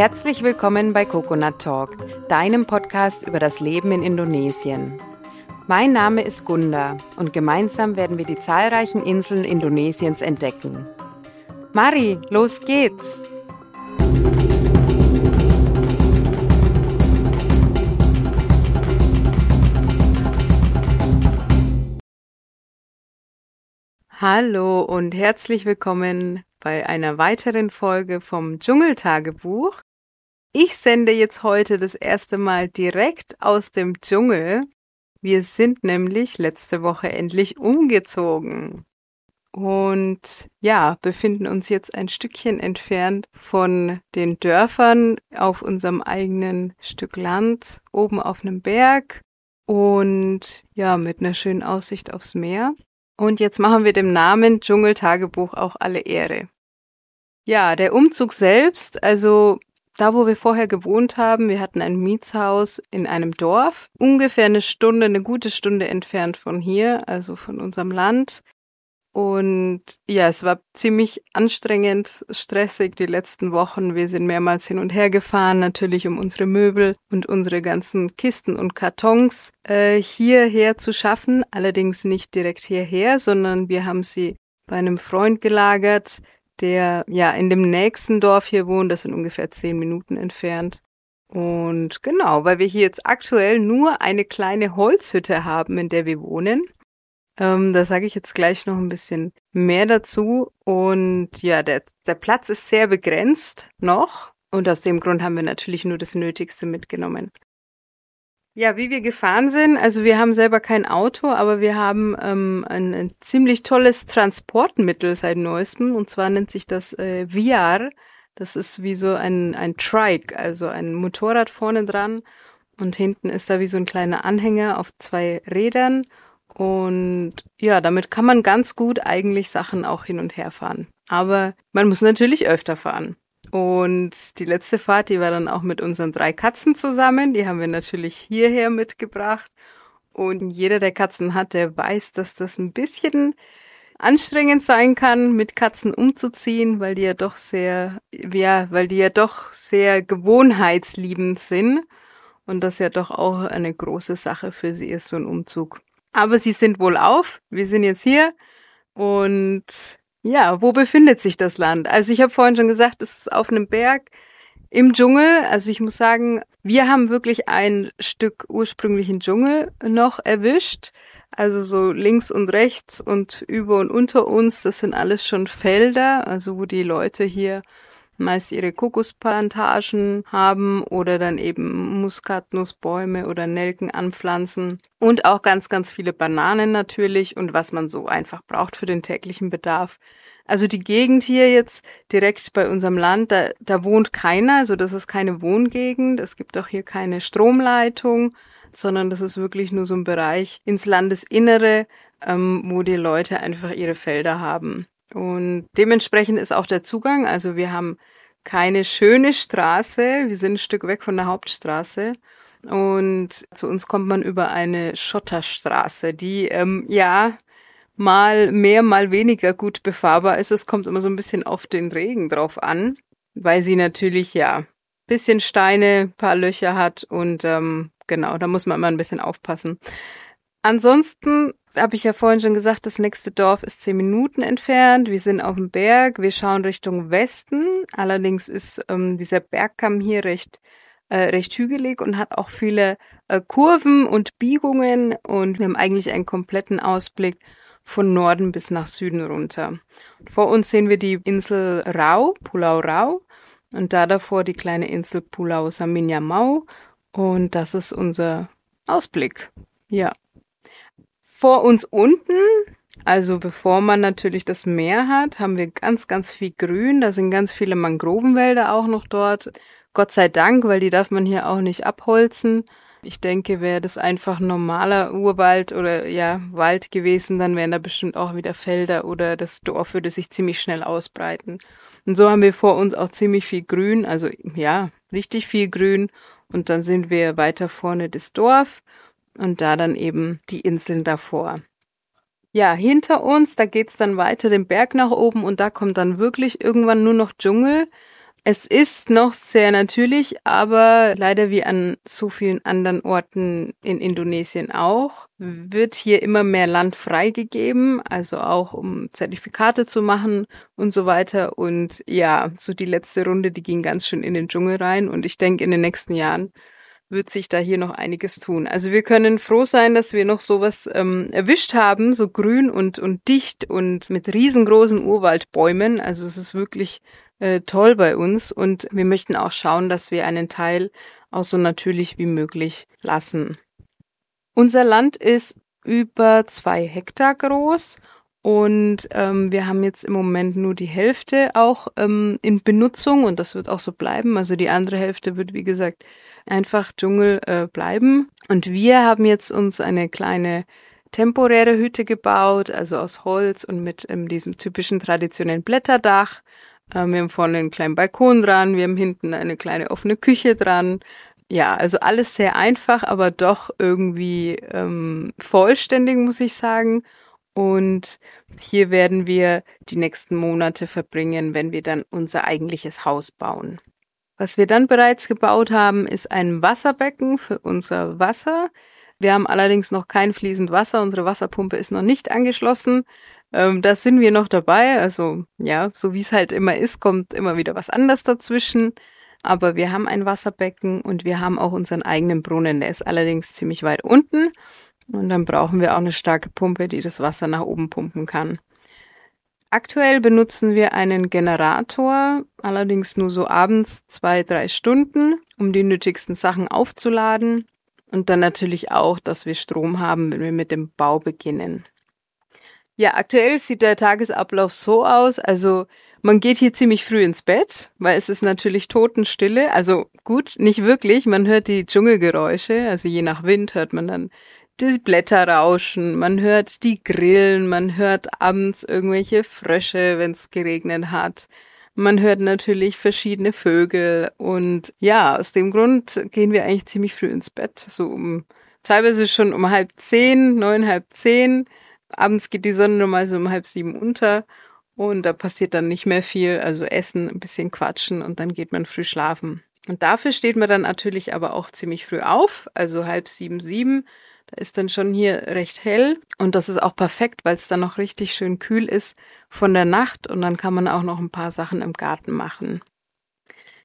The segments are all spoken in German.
Herzlich willkommen bei Coconut Talk, deinem Podcast über das Leben in Indonesien. Mein Name ist Gunda und gemeinsam werden wir die zahlreichen Inseln Indonesiens entdecken. Mari, los geht's! Hallo und herzlich willkommen bei einer weiteren Folge vom Dschungeltagebuch. Ich sende jetzt heute das erste Mal direkt aus dem Dschungel. Wir sind nämlich letzte Woche endlich umgezogen und ja, befinden uns jetzt ein Stückchen entfernt von den Dörfern auf unserem eigenen Stück Land oben auf einem Berg und ja, mit einer schönen Aussicht aufs Meer. Und jetzt machen wir dem Namen Dschungeltagebuch auch alle Ehre. Ja, der Umzug selbst, also da, wo wir vorher gewohnt haben, wir hatten ein Mietshaus in einem Dorf, ungefähr eine Stunde, eine gute Stunde entfernt von hier, also von unserem Land. Und ja, es war ziemlich anstrengend, stressig die letzten Wochen. Wir sind mehrmals hin und her gefahren, natürlich um unsere Möbel und unsere ganzen Kisten und Kartons äh, hierher zu schaffen. Allerdings nicht direkt hierher, sondern wir haben sie bei einem Freund gelagert, der ja in dem nächsten Dorf hier wohnt. Das sind ungefähr zehn Minuten entfernt. Und genau, weil wir hier jetzt aktuell nur eine kleine Holzhütte haben, in der wir wohnen. Ähm, da sage ich jetzt gleich noch ein bisschen mehr dazu. Und ja, der, der Platz ist sehr begrenzt noch. Und aus dem Grund haben wir natürlich nur das Nötigste mitgenommen. Ja, wie wir gefahren sind, also wir haben selber kein Auto, aber wir haben ähm, ein, ein ziemlich tolles Transportmittel seit neuestem. Und zwar nennt sich das äh, VR. Das ist wie so ein, ein Trike, also ein Motorrad vorne dran. Und hinten ist da wie so ein kleiner Anhänger auf zwei Rädern. Und ja, damit kann man ganz gut eigentlich Sachen auch hin und her fahren. Aber man muss natürlich öfter fahren. Und die letzte Fahrt, die war dann auch mit unseren drei Katzen zusammen. Die haben wir natürlich hierher mitgebracht. Und jeder, der Katzen hat, der weiß, dass das ein bisschen anstrengend sein kann, mit Katzen umzuziehen, weil die ja doch sehr, ja, weil die ja doch sehr gewohnheitsliebend sind. Und das ja doch auch eine große Sache für sie ist, so ein Umzug. Aber sie sind wohl auf. Wir sind jetzt hier. Und ja, wo befindet sich das Land? Also ich habe vorhin schon gesagt, es ist auf einem Berg im Dschungel. Also ich muss sagen, wir haben wirklich ein Stück ursprünglichen Dschungel noch erwischt. Also so links und rechts und über und unter uns, das sind alles schon Felder, also wo die Leute hier meist ihre Kokosplantagen haben oder dann eben Muskatnussbäume oder Nelken anpflanzen und auch ganz, ganz viele Bananen natürlich und was man so einfach braucht für den täglichen Bedarf. Also die Gegend hier jetzt direkt bei unserem Land, da, da wohnt keiner, also das ist keine Wohngegend, es gibt auch hier keine Stromleitung, sondern das ist wirklich nur so ein Bereich ins Landesinnere, ähm, wo die Leute einfach ihre Felder haben. Und dementsprechend ist auch der Zugang, also wir haben keine schöne Straße, wir sind ein Stück weg von der Hauptstraße. Und zu uns kommt man über eine Schotterstraße, die ähm, ja mal mehr, mal weniger gut befahrbar ist. Es kommt immer so ein bisschen auf den Regen drauf an, weil sie natürlich ja bisschen Steine, paar Löcher hat und ähm, genau, da muss man immer ein bisschen aufpassen. Ansonsten habe ich ja vorhin schon gesagt, das nächste Dorf ist zehn Minuten entfernt. Wir sind auf dem Berg, wir schauen Richtung Westen. Allerdings ist ähm, dieser Bergkamm hier recht, äh, recht hügelig und hat auch viele äh, Kurven und Biegungen und wir haben eigentlich einen kompletten Ausblick von Norden bis nach Süden runter. Vor uns sehen wir die Insel Rau, Pulau Rau und da davor die kleine Insel Pulau Saminyamau und das ist unser Ausblick. Ja. Vor uns unten, also bevor man natürlich das Meer hat, haben wir ganz, ganz viel Grün. Da sind ganz viele Mangrovenwälder auch noch dort. Gott sei Dank, weil die darf man hier auch nicht abholzen. Ich denke, wäre das einfach normaler Urwald oder ja, Wald gewesen, dann wären da bestimmt auch wieder Felder oder das Dorf würde sich ziemlich schnell ausbreiten. Und so haben wir vor uns auch ziemlich viel Grün, also ja, richtig viel Grün. Und dann sind wir weiter vorne das Dorf und da dann eben die Inseln davor. Ja, hinter uns, da geht's dann weiter den Berg nach oben und da kommt dann wirklich irgendwann nur noch Dschungel. Es ist noch sehr natürlich, aber leider wie an so vielen anderen Orten in Indonesien auch, wird hier immer mehr Land freigegeben, also auch um Zertifikate zu machen und so weiter. Und ja, so die letzte Runde, die ging ganz schön in den Dschungel rein und ich denke, in den nächsten Jahren wird sich da hier noch einiges tun. Also wir können froh sein, dass wir noch sowas ähm, erwischt haben, so grün und, und dicht und mit riesengroßen Urwaldbäumen. Also es ist wirklich äh, toll bei uns und wir möchten auch schauen, dass wir einen Teil auch so natürlich wie möglich lassen. Unser Land ist über zwei Hektar groß und ähm, wir haben jetzt im Moment nur die Hälfte auch ähm, in Benutzung und das wird auch so bleiben. Also die andere Hälfte wird, wie gesagt, einfach Dschungel äh, bleiben. Und wir haben jetzt uns eine kleine temporäre Hütte gebaut, also aus Holz und mit ähm, diesem typischen traditionellen Blätterdach. Ähm, wir haben vorne einen kleinen Balkon dran, wir haben hinten eine kleine offene Küche dran. Ja, also alles sehr einfach, aber doch irgendwie ähm, vollständig, muss ich sagen. Und hier werden wir die nächsten Monate verbringen, wenn wir dann unser eigentliches Haus bauen. Was wir dann bereits gebaut haben, ist ein Wasserbecken für unser Wasser. Wir haben allerdings noch kein fließend Wasser. Unsere Wasserpumpe ist noch nicht angeschlossen. Ähm, da sind wir noch dabei. Also ja, so wie es halt immer ist, kommt immer wieder was anderes dazwischen. Aber wir haben ein Wasserbecken und wir haben auch unseren eigenen Brunnen. Der ist allerdings ziemlich weit unten. Und dann brauchen wir auch eine starke Pumpe, die das Wasser nach oben pumpen kann. Aktuell benutzen wir einen Generator, allerdings nur so abends zwei, drei Stunden, um die nötigsten Sachen aufzuladen. Und dann natürlich auch, dass wir Strom haben, wenn wir mit dem Bau beginnen. Ja, aktuell sieht der Tagesablauf so aus. Also man geht hier ziemlich früh ins Bett, weil es ist natürlich Totenstille. Also gut, nicht wirklich. Man hört die Dschungelgeräusche. Also je nach Wind hört man dann die Blätter rauschen, man hört die Grillen, man hört abends irgendwelche Frösche, wenn es geregnet hat. Man hört natürlich verschiedene Vögel und ja, aus dem Grund gehen wir eigentlich ziemlich früh ins Bett, so um teilweise schon um halb zehn, neun, halb zehn. Abends geht die Sonne normal so um halb sieben unter und da passiert dann nicht mehr viel, also essen, ein bisschen quatschen und dann geht man früh schlafen. Und dafür steht man dann natürlich aber auch ziemlich früh auf, also halb sieben, sieben da ist dann schon hier recht hell. Und das ist auch perfekt, weil es dann noch richtig schön kühl ist von der Nacht. Und dann kann man auch noch ein paar Sachen im Garten machen.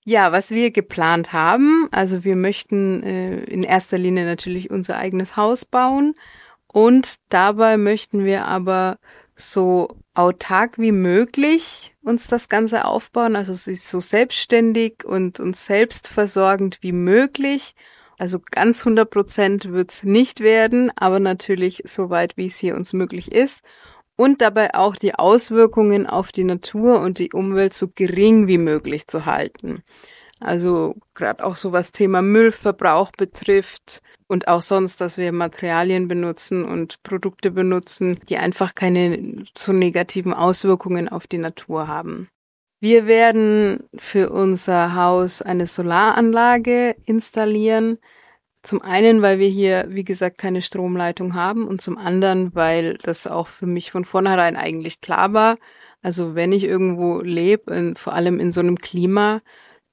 Ja, was wir geplant haben, also wir möchten äh, in erster Linie natürlich unser eigenes Haus bauen. Und dabei möchten wir aber so autark wie möglich uns das Ganze aufbauen, also so selbstständig und uns selbstversorgend wie möglich also ganz 100 Prozent wird's nicht werden, aber natürlich so weit, wie es hier uns möglich ist. Und dabei auch die Auswirkungen auf die Natur und die Umwelt so gering wie möglich zu halten. Also gerade auch so was Thema Müllverbrauch betrifft und auch sonst, dass wir Materialien benutzen und Produkte benutzen, die einfach keine so negativen Auswirkungen auf die Natur haben. Wir werden für unser Haus eine Solaranlage installieren. Zum einen, weil wir hier, wie gesagt, keine Stromleitung haben und zum anderen, weil das auch für mich von vornherein eigentlich klar war. Also wenn ich irgendwo lebe, vor allem in so einem Klima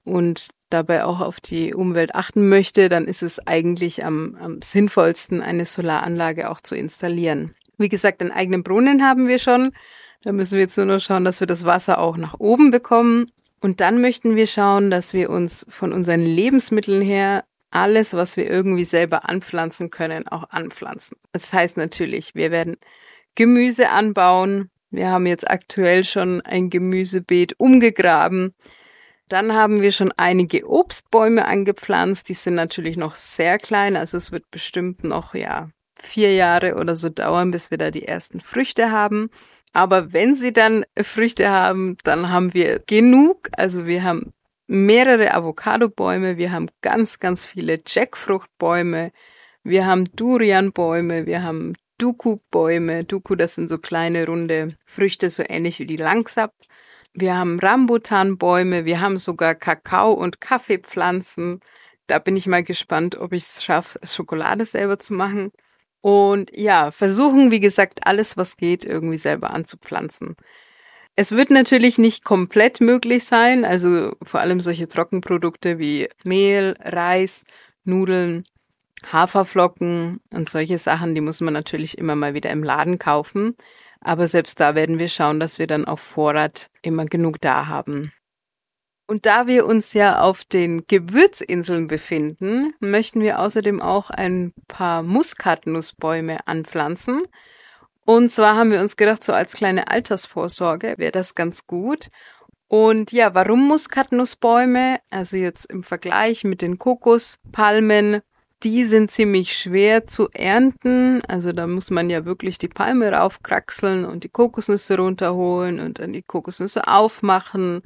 und dabei auch auf die Umwelt achten möchte, dann ist es eigentlich am, am sinnvollsten, eine Solaranlage auch zu installieren. Wie gesagt, einen eigenen Brunnen haben wir schon. Da müssen wir jetzt nur noch schauen, dass wir das Wasser auch nach oben bekommen. Und dann möchten wir schauen, dass wir uns von unseren Lebensmitteln her alles, was wir irgendwie selber anpflanzen können, auch anpflanzen. Das heißt natürlich, wir werden Gemüse anbauen. Wir haben jetzt aktuell schon ein Gemüsebeet umgegraben. Dann haben wir schon einige Obstbäume angepflanzt. Die sind natürlich noch sehr klein. Also es wird bestimmt noch, ja, vier Jahre oder so dauern, bis wir da die ersten Früchte haben. Aber wenn sie dann Früchte haben, dann haben wir genug. Also wir haben mehrere Avocado-Bäume, wir haben ganz, ganz viele Jackfruchtbäume, wir haben Durianbäume, wir haben Duku-Bäume. Duku, das sind so kleine runde Früchte, so ähnlich wie die Langsap. Wir haben Rambutanbäume, wir haben sogar Kakao- und Kaffeepflanzen. Da bin ich mal gespannt, ob ich es schaffe, Schokolade selber zu machen. Und ja, versuchen, wie gesagt, alles, was geht, irgendwie selber anzupflanzen. Es wird natürlich nicht komplett möglich sein, also vor allem solche Trockenprodukte wie Mehl, Reis, Nudeln, Haferflocken und solche Sachen, die muss man natürlich immer mal wieder im Laden kaufen. Aber selbst da werden wir schauen, dass wir dann auf Vorrat immer genug da haben. Und da wir uns ja auf den Gewürzinseln befinden, möchten wir außerdem auch ein paar Muskatnussbäume anpflanzen. Und zwar haben wir uns gedacht, so als kleine Altersvorsorge wäre das ganz gut. Und ja, warum Muskatnussbäume? Also jetzt im Vergleich mit den Kokospalmen, die sind ziemlich schwer zu ernten. Also da muss man ja wirklich die Palme raufkraxeln und die Kokosnüsse runterholen und dann die Kokosnüsse aufmachen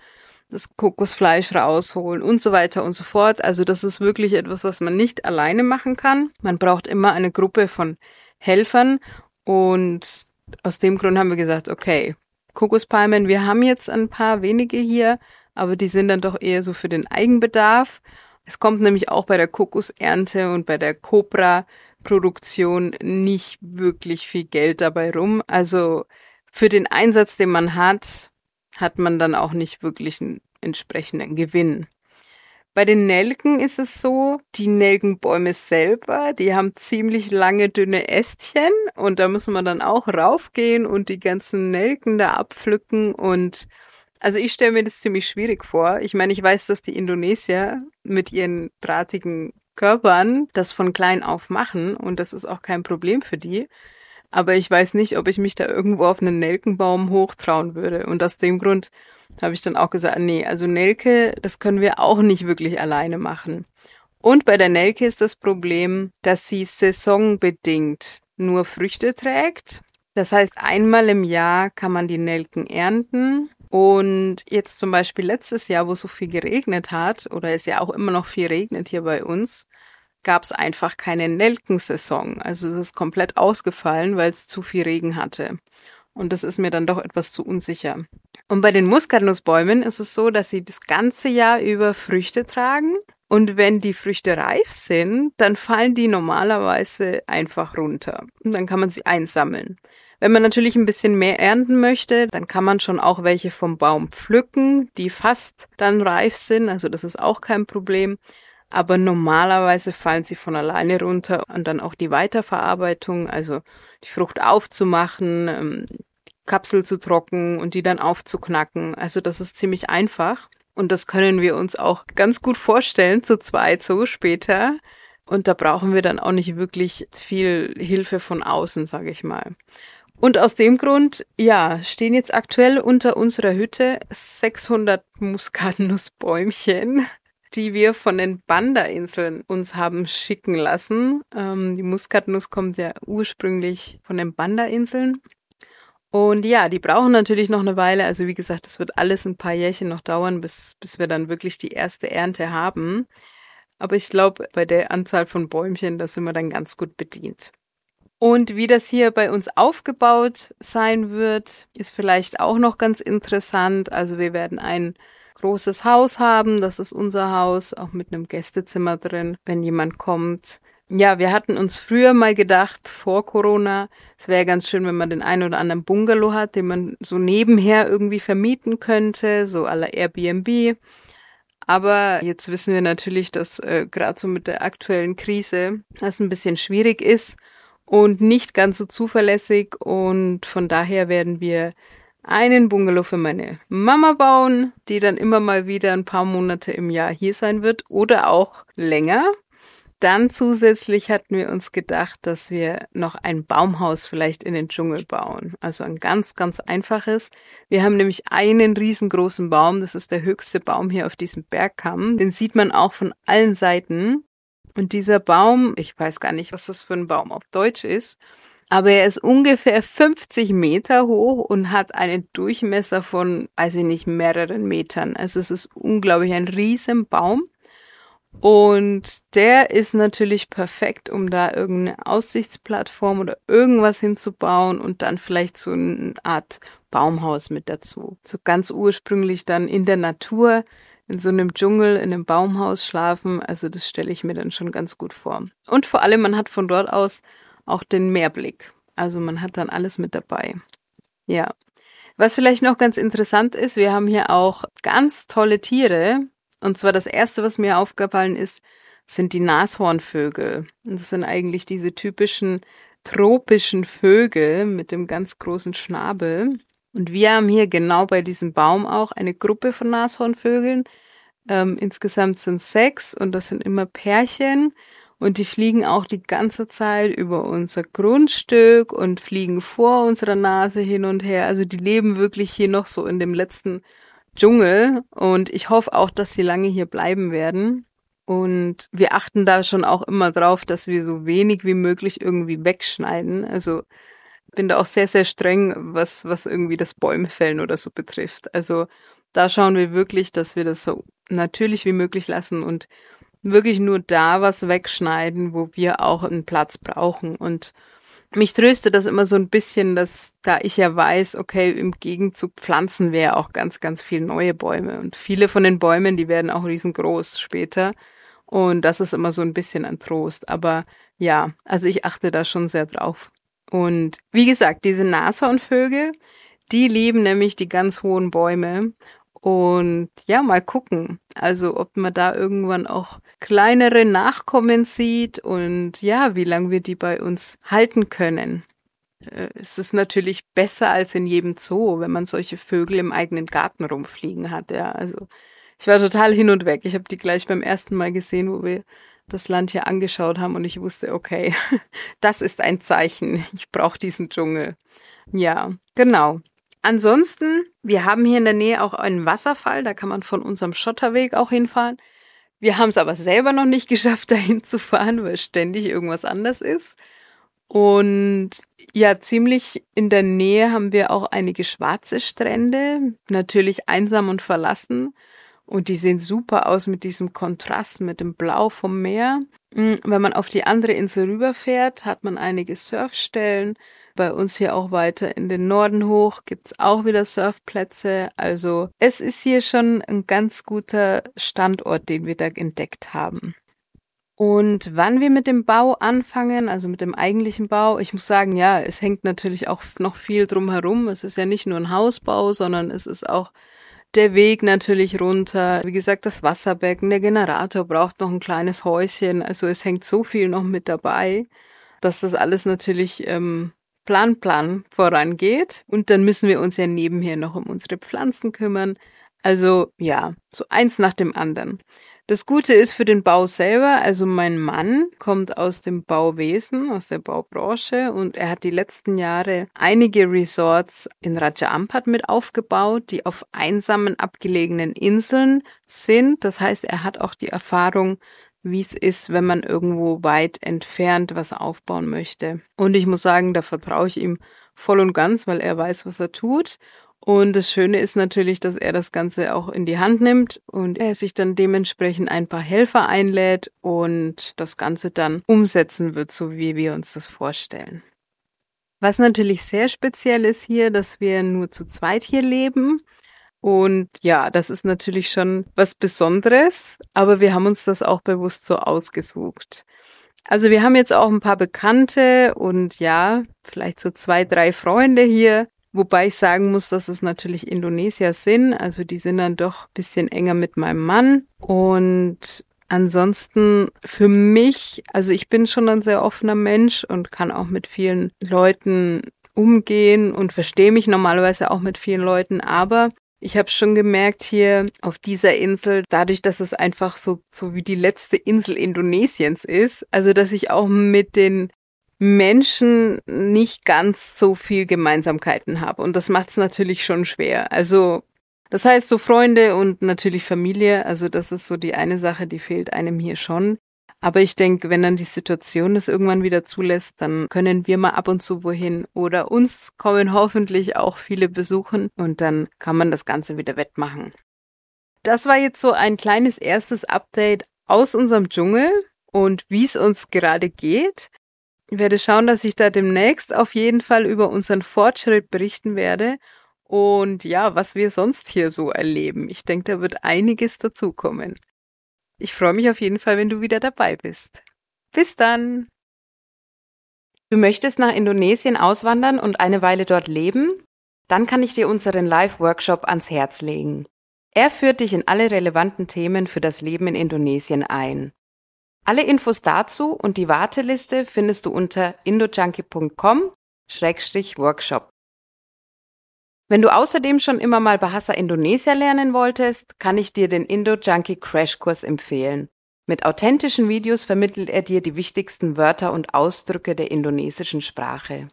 das Kokosfleisch rausholen und so weiter und so fort. Also das ist wirklich etwas, was man nicht alleine machen kann. Man braucht immer eine Gruppe von Helfern und aus dem Grund haben wir gesagt, okay, Kokospalmen, wir haben jetzt ein paar wenige hier, aber die sind dann doch eher so für den Eigenbedarf. Es kommt nämlich auch bei der Kokosernte und bei der Cobra Produktion nicht wirklich viel Geld dabei rum. Also für den Einsatz, den man hat, hat man dann auch nicht wirklich einen entsprechenden Gewinn. Bei den Nelken ist es so, die Nelkenbäume selber, die haben ziemlich lange dünne Ästchen und da muss man dann auch raufgehen und die ganzen Nelken da abpflücken und also ich stelle mir das ziemlich schwierig vor. Ich meine, ich weiß, dass die Indonesier mit ihren drahtigen Körpern das von klein auf machen und das ist auch kein Problem für die. Aber ich weiß nicht, ob ich mich da irgendwo auf einen Nelkenbaum hochtrauen würde. Und aus dem Grund habe ich dann auch gesagt, nee, also Nelke, das können wir auch nicht wirklich alleine machen. Und bei der Nelke ist das Problem, dass sie saisonbedingt nur Früchte trägt. Das heißt, einmal im Jahr kann man die Nelken ernten. Und jetzt zum Beispiel letztes Jahr, wo so viel geregnet hat, oder es ja auch immer noch viel regnet hier bei uns, gab es einfach keine Nelkensaison. Also es ist komplett ausgefallen, weil es zu viel Regen hatte. Und das ist mir dann doch etwas zu unsicher. Und bei den Muskatnussbäumen ist es so, dass sie das ganze Jahr über Früchte tragen. Und wenn die Früchte reif sind, dann fallen die normalerweise einfach runter. Und dann kann man sie einsammeln. Wenn man natürlich ein bisschen mehr ernten möchte, dann kann man schon auch welche vom Baum pflücken, die fast dann reif sind. Also das ist auch kein Problem aber normalerweise fallen sie von alleine runter und dann auch die Weiterverarbeitung, also die Frucht aufzumachen, ähm, Kapsel zu trocken und die dann aufzuknacken. Also das ist ziemlich einfach und das können wir uns auch ganz gut vorstellen, zu zweit so später. Und da brauchen wir dann auch nicht wirklich viel Hilfe von außen, sage ich mal. Und aus dem Grund, ja, stehen jetzt aktuell unter unserer Hütte 600 Muskatnussbäumchen die wir von den Banda-Inseln uns haben schicken lassen. Ähm, die Muskatnuss kommt ja ursprünglich von den Banda-Inseln. Und ja, die brauchen natürlich noch eine Weile. Also wie gesagt, es wird alles ein paar Jährchen noch dauern, bis, bis wir dann wirklich die erste Ernte haben. Aber ich glaube, bei der Anzahl von Bäumchen, da sind wir dann ganz gut bedient. Und wie das hier bei uns aufgebaut sein wird, ist vielleicht auch noch ganz interessant. Also wir werden ein großes Haus haben. Das ist unser Haus, auch mit einem Gästezimmer drin, wenn jemand kommt. Ja, wir hatten uns früher mal gedacht, vor Corona, es wäre ganz schön, wenn man den einen oder anderen Bungalow hat, den man so nebenher irgendwie vermieten könnte, so aller Airbnb. Aber jetzt wissen wir natürlich, dass äh, gerade so mit der aktuellen Krise das ein bisschen schwierig ist und nicht ganz so zuverlässig. Und von daher werden wir einen Bungalow für meine Mama bauen, die dann immer mal wieder ein paar Monate im Jahr hier sein wird oder auch länger. Dann zusätzlich hatten wir uns gedacht, dass wir noch ein Baumhaus vielleicht in den Dschungel bauen. Also ein ganz, ganz einfaches. Wir haben nämlich einen riesengroßen Baum. Das ist der höchste Baum hier auf diesem Bergkamm. Den sieht man auch von allen Seiten. Und dieser Baum, ich weiß gar nicht, was das für ein Baum auf Deutsch ist, aber er ist ungefähr 50 Meter hoch und hat einen Durchmesser von, weiß ich nicht, mehreren Metern. Also es ist unglaublich ein riesen Baum. Und der ist natürlich perfekt, um da irgendeine Aussichtsplattform oder irgendwas hinzubauen und dann vielleicht so eine Art Baumhaus mit dazu. So ganz ursprünglich dann in der Natur, in so einem Dschungel, in einem Baumhaus schlafen. Also das stelle ich mir dann schon ganz gut vor. Und vor allem, man hat von dort aus auch den Mehrblick. Also man hat dann alles mit dabei. Ja. Was vielleicht noch ganz interessant ist, wir haben hier auch ganz tolle Tiere. Und zwar das erste, was mir aufgefallen ist, sind die Nashornvögel. Und das sind eigentlich diese typischen tropischen Vögel mit dem ganz großen Schnabel. Und wir haben hier genau bei diesem Baum auch eine Gruppe von Nashornvögeln. Ähm, insgesamt sind sechs und das sind immer Pärchen. Und die fliegen auch die ganze Zeit über unser Grundstück und fliegen vor unserer Nase hin und her. Also die leben wirklich hier noch so in dem letzten Dschungel. Und ich hoffe auch, dass sie lange hier bleiben werden. Und wir achten da schon auch immer drauf, dass wir so wenig wie möglich irgendwie wegschneiden. Also bin da auch sehr, sehr streng, was, was irgendwie das Bäumefällen oder so betrifft. Also da schauen wir wirklich, dass wir das so natürlich wie möglich lassen und wirklich nur da was wegschneiden, wo wir auch einen Platz brauchen. Und mich tröstet das immer so ein bisschen, dass da ich ja weiß, okay, im Gegenzug pflanzen wir ja auch ganz, ganz viel neue Bäume. Und viele von den Bäumen, die werden auch riesengroß später. Und das ist immer so ein bisschen ein Trost. Aber ja, also ich achte da schon sehr drauf. Und wie gesagt, diese Nashornvögel, die lieben nämlich die ganz hohen Bäume. Und ja, mal gucken. Also, ob man da irgendwann auch kleinere Nachkommen sieht und ja, wie lange wir die bei uns halten können. Äh, es ist natürlich besser als in jedem Zoo, wenn man solche Vögel im eigenen Garten rumfliegen hat. Ja, also ich war total hin und weg. Ich habe die gleich beim ersten Mal gesehen, wo wir das Land hier angeschaut haben und ich wusste, okay, das ist ein Zeichen. Ich brauche diesen Dschungel. Ja, genau. Ansonsten, wir haben hier in der Nähe auch einen Wasserfall, da kann man von unserem Schotterweg auch hinfahren. Wir haben es aber selber noch nicht geschafft, dahin zu fahren, weil ständig irgendwas anders ist. Und ja, ziemlich in der Nähe haben wir auch einige schwarze Strände, natürlich einsam und verlassen. Und die sehen super aus mit diesem Kontrast, mit dem Blau vom Meer. Mm, wenn man auf die andere Insel rüberfährt, hat man einige Surfstellen. Bei uns hier auch weiter in den Norden hoch gibt's auch wieder Surfplätze. Also es ist hier schon ein ganz guter Standort, den wir da entdeckt haben. Und wann wir mit dem Bau anfangen, also mit dem eigentlichen Bau, ich muss sagen, ja, es hängt natürlich auch noch viel drum herum. Es ist ja nicht nur ein Hausbau, sondern es ist auch der Weg natürlich runter. Wie gesagt, das Wasserbecken, der Generator braucht noch ein kleines Häuschen. Also es hängt so viel noch mit dabei, dass das alles natürlich ähm, Plan, Plan vorangeht. Und dann müssen wir uns ja nebenher noch um unsere Pflanzen kümmern. Also ja, so eins nach dem anderen. Das Gute ist für den Bau selber, also mein Mann kommt aus dem Bauwesen, aus der Baubranche und er hat die letzten Jahre einige Resorts in Raja Ampat mit aufgebaut, die auf einsamen abgelegenen Inseln sind. Das heißt, er hat auch die Erfahrung, wie es ist, wenn man irgendwo weit entfernt was aufbauen möchte. Und ich muss sagen, da vertraue ich ihm voll und ganz, weil er weiß, was er tut. Und das Schöne ist natürlich, dass er das Ganze auch in die Hand nimmt und er sich dann dementsprechend ein paar Helfer einlädt und das Ganze dann umsetzen wird, so wie wir uns das vorstellen. Was natürlich sehr speziell ist hier, dass wir nur zu zweit hier leben. Und ja, das ist natürlich schon was Besonderes, aber wir haben uns das auch bewusst so ausgesucht. Also wir haben jetzt auch ein paar Bekannte und ja, vielleicht so zwei, drei Freunde hier, Wobei ich sagen muss, dass es natürlich Indonesier sind. Also die sind dann doch ein bisschen enger mit meinem Mann. Und ansonsten für mich, also ich bin schon ein sehr offener Mensch und kann auch mit vielen Leuten umgehen und verstehe mich normalerweise auch mit vielen Leuten. Aber ich habe schon gemerkt hier auf dieser Insel, dadurch, dass es einfach so, so wie die letzte Insel Indonesiens ist, also dass ich auch mit den Menschen nicht ganz so viel Gemeinsamkeiten habe. Und das macht es natürlich schon schwer. Also das heißt so Freunde und natürlich Familie, also das ist so die eine Sache, die fehlt einem hier schon. Aber ich denke, wenn dann die Situation das irgendwann wieder zulässt, dann können wir mal ab und zu wohin oder uns kommen hoffentlich auch viele besuchen und dann kann man das Ganze wieder wettmachen. Das war jetzt so ein kleines erstes Update aus unserem Dschungel und wie es uns gerade geht. Ich werde schauen, dass ich da demnächst auf jeden Fall über unseren Fortschritt berichten werde und ja, was wir sonst hier so erleben. Ich denke, da wird einiges dazukommen. Ich freue mich auf jeden Fall, wenn du wieder dabei bist. Bis dann! Du möchtest nach Indonesien auswandern und eine Weile dort leben? dann kann ich dir unseren Live-Workshop ans Herz legen. Er führt dich in alle relevanten Themen für das Leben in Indonesien ein. Alle Infos dazu und die Warteliste findest du unter indojunkie.com-workshop. Wenn du außerdem schon immer mal Bahasa Indonesia lernen wolltest, kann ich dir den Indo-Junkie Crashkurs empfehlen. Mit authentischen Videos vermittelt er dir die wichtigsten Wörter und Ausdrücke der indonesischen Sprache.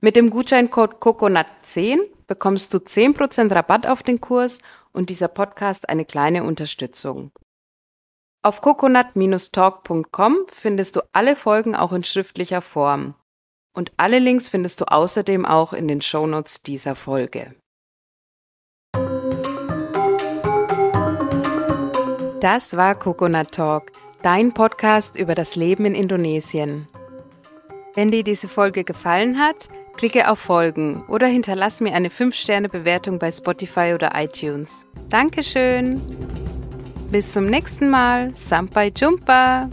Mit dem Gutscheincode COCONUT10 bekommst du 10% Rabatt auf den Kurs und dieser Podcast eine kleine Unterstützung. Auf coconut-talk.com findest du alle Folgen auch in schriftlicher Form. Und alle Links findest du außerdem auch in den Shownotes dieser Folge. Das war Coconut Talk, dein Podcast über das Leben in Indonesien. Wenn dir diese Folge gefallen hat, klicke auf Folgen oder hinterlass mir eine 5-Sterne-Bewertung bei Spotify oder iTunes. Dankeschön! Bis zum nächsten Mal. Sampai Jumpa!